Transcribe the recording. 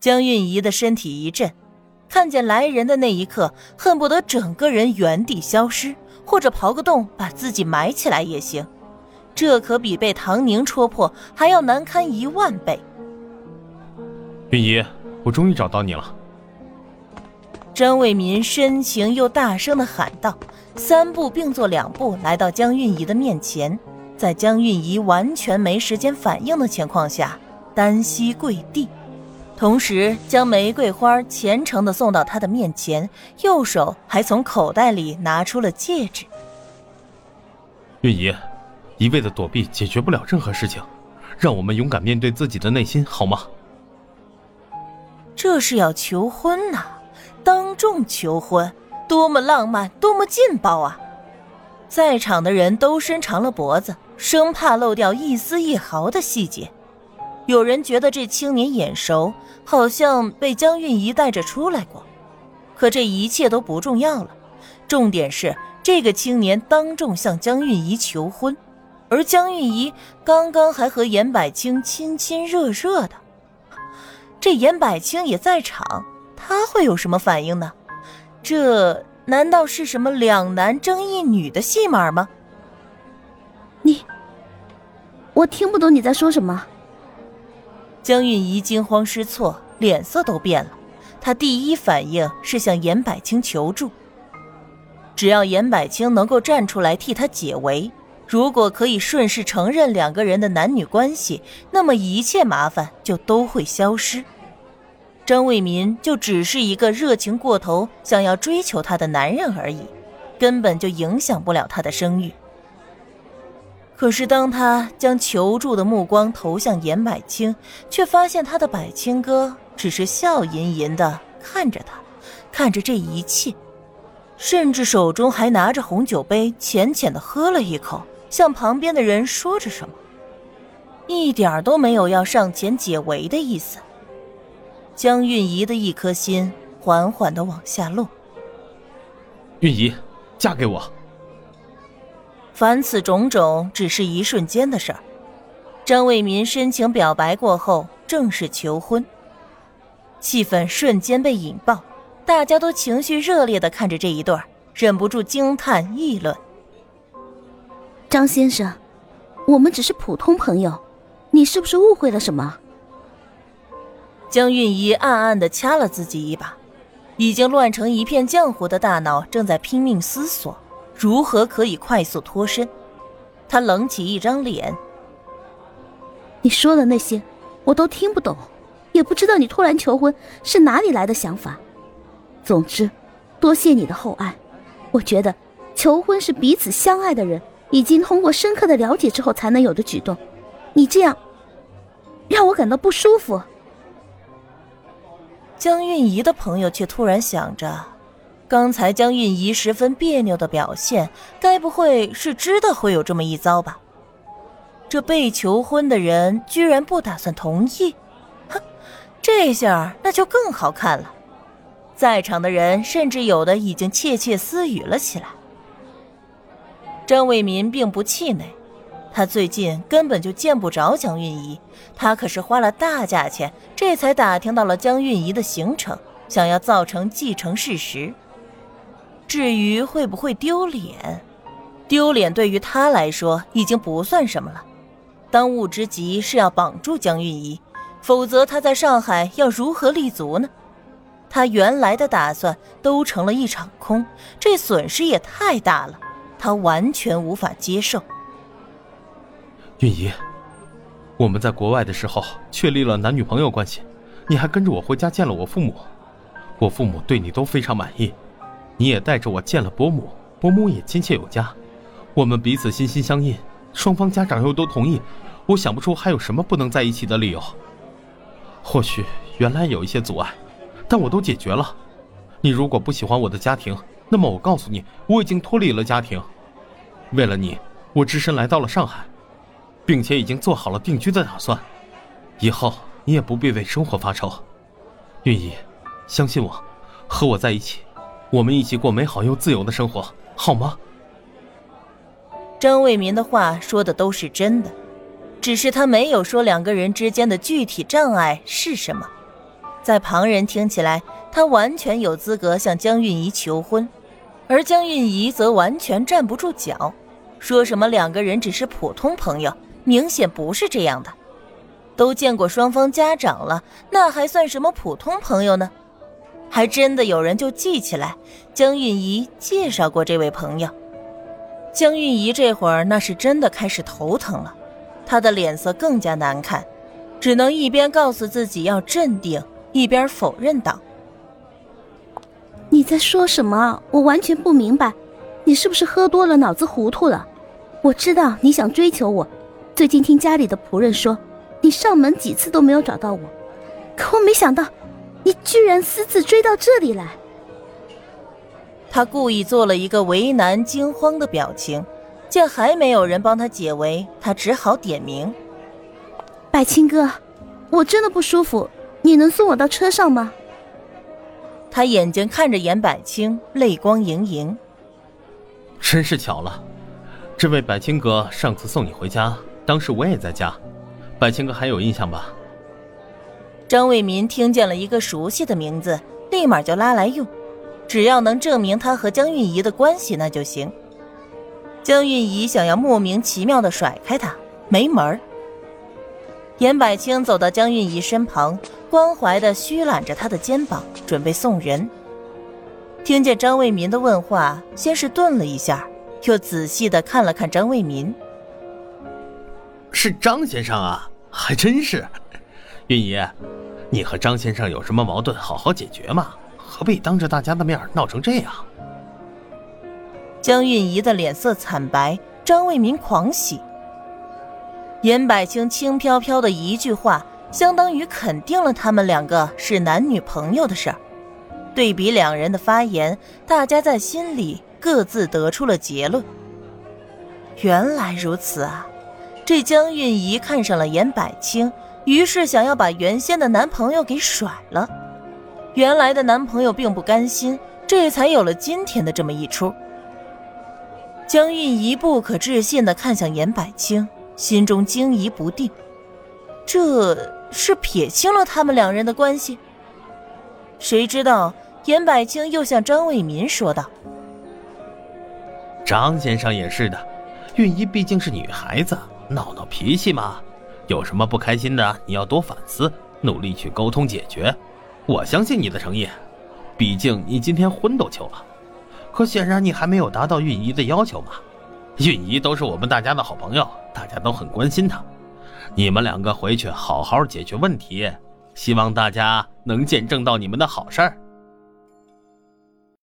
江韵仪的身体一震，看见来人的那一刻，恨不得整个人原地消失，或者刨个洞把自己埋起来也行。这可比被唐宁戳破还要难堪一万倍。韵仪，我终于找到你了。张卫民深情又大声的喊道，三步并作两步来到江韵仪的面前，在江韵仪完全没时间反应的情况下，单膝跪地，同时将玫瑰花虔诚的送到他的面前，右手还从口袋里拿出了戒指。韵仪，一味的躲避解决不了任何事情，让我们勇敢面对自己的内心，好吗？这是要求婚呐，当众求婚，多么浪漫，多么劲爆啊！在场的人都伸长了脖子，生怕漏掉一丝一毫的细节。有人觉得这青年眼熟，好像被江韵仪带着出来过。可这一切都不重要了，重点是这个青年当众向江韵仪求婚，而江韵仪刚刚还和严百清亲亲热热的。这严百清也在场，他会有什么反应呢？这难道是什么两男争一女的戏码吗？你，我听不懂你在说什么。江韵仪惊慌失措，脸色都变了。她第一反应是向严百清求助，只要严百清能够站出来替她解围。如果可以顺势承认两个人的男女关系，那么一切麻烦就都会消失。张卫民就只是一个热情过头、想要追求她的男人而已，根本就影响不了她的声誉。可是，当他将求助的目光投向严百清，却发现他的百清哥只是笑吟吟的看着他，看着这一切，甚至手中还拿着红酒杯，浅浅的喝了一口。向旁边的人说着什么，一点都没有要上前解围的意思。江韵仪的一颗心缓缓的往下落。韵仪，嫁给我。凡此种种只是一瞬间的事儿。张卫民深情表白过后，正式求婚。气氛瞬间被引爆，大家都情绪热烈的看着这一对儿，忍不住惊叹议论。张先生，我们只是普通朋友，你是不是误会了什么？江韵仪暗暗的掐了自己一把，已经乱成一片浆糊的大脑正在拼命思索如何可以快速脱身。他冷起一张脸：“你说的那些我都听不懂，也不知道你突然求婚是哪里来的想法。总之，多谢你的厚爱。我觉得求婚是彼此相爱的人。”已经通过深刻的了解之后才能有的举动，你这样让我感到不舒服。江韵仪的朋友却突然想着，刚才江韵仪十分别扭的表现，该不会是知道会有这么一遭吧？这被求婚的人居然不打算同意，哼，这下那就更好看了。在场的人甚至有的已经窃窃私语了起来。张卫民并不气馁，他最近根本就见不着江韵仪，他可是花了大价钱，这才打听到了江韵仪的行程，想要造成既成事实。至于会不会丢脸，丢脸对于他来说已经不算什么了。当务之急是要绑住江韵仪，否则他在上海要如何立足呢？他原来的打算都成了一场空，这损失也太大了。他完全无法接受。韵仪，我们在国外的时候确立了男女朋友关系，你还跟着我回家见了我父母，我父母对你都非常满意，你也带着我见了伯母，伯母也亲切有加，我们彼此心心相印，双方家长又都同意，我想不出还有什么不能在一起的理由。或许原来有一些阻碍，但我都解决了。你如果不喜欢我的家庭，那么我告诉你，我已经脱离了家庭，为了你，我只身来到了上海，并且已经做好了定居的打算。以后你也不必为生活发愁，韵仪，相信我，和我在一起，我们一起过美好又自由的生活，好吗？张卫民的话说的都是真的，只是他没有说两个人之间的具体障碍是什么。在旁人听起来，他完全有资格向江韵仪求婚，而江韵仪则完全站不住脚，说什么两个人只是普通朋友，明显不是这样的。都见过双方家长了，那还算什么普通朋友呢？还真的有人就记起来，江韵仪介绍过这位朋友。江韵仪这会儿那是真的开始头疼了，她的脸色更加难看，只能一边告诉自己要镇定，一边否认道：“你在说什么？我完全不明白，你是不是喝多了，脑子糊涂了？我知道你想追求我，最近听家里的仆人说，你上门几次都没有找到我，可我没想到。”你居然私自追到这里来！他故意做了一个为难、惊慌的表情，见还没有人帮他解围，他只好点名：“百青哥，我真的不舒服，你能送我到车上吗？”他眼睛看着严百清，泪光盈盈。真是巧了，这位百青哥上次送你回家，当时我也在家，百青哥还有印象吧？张卫民听见了一个熟悉的名字，立马就拉来用，只要能证明他和江韵仪的关系，那就行。江韵仪想要莫名其妙的甩开他，没门儿。严百清走到江韵仪身旁，关怀的虚揽着她的肩膀，准备送人。听见张卫民的问话，先是顿了一下，又仔细的看了看张卫民，是张先生啊，还真是。韵仪，你和张先生有什么矛盾，好好解决嘛，何必当着大家的面闹成这样？江韵仪的脸色惨白，张卫民狂喜。严百清轻飘飘的一句话，相当于肯定了他们两个是男女朋友的事儿。对比两人的发言，大家在心里各自得出了结论。原来如此啊，这江韵仪看上了严百清。于是想要把原先的男朋友给甩了，原来的男朋友并不甘心，这才有了今天的这么一出。江韵仪不可置信的看向严百清，心中惊疑不定，这是撇清了他们两人的关系。谁知道严百清又向张卫民说道：“张先生也是的，韵仪毕竟是女孩子，闹闹脾气嘛。”有什么不开心的，你要多反思，努力去沟通解决。我相信你的诚意，毕竟你今天婚都求了，可显然你还没有达到允仪的要求嘛。允仪都是我们大家的好朋友，大家都很关心她。你们两个回去好好解决问题，希望大家能见证到你们的好事儿。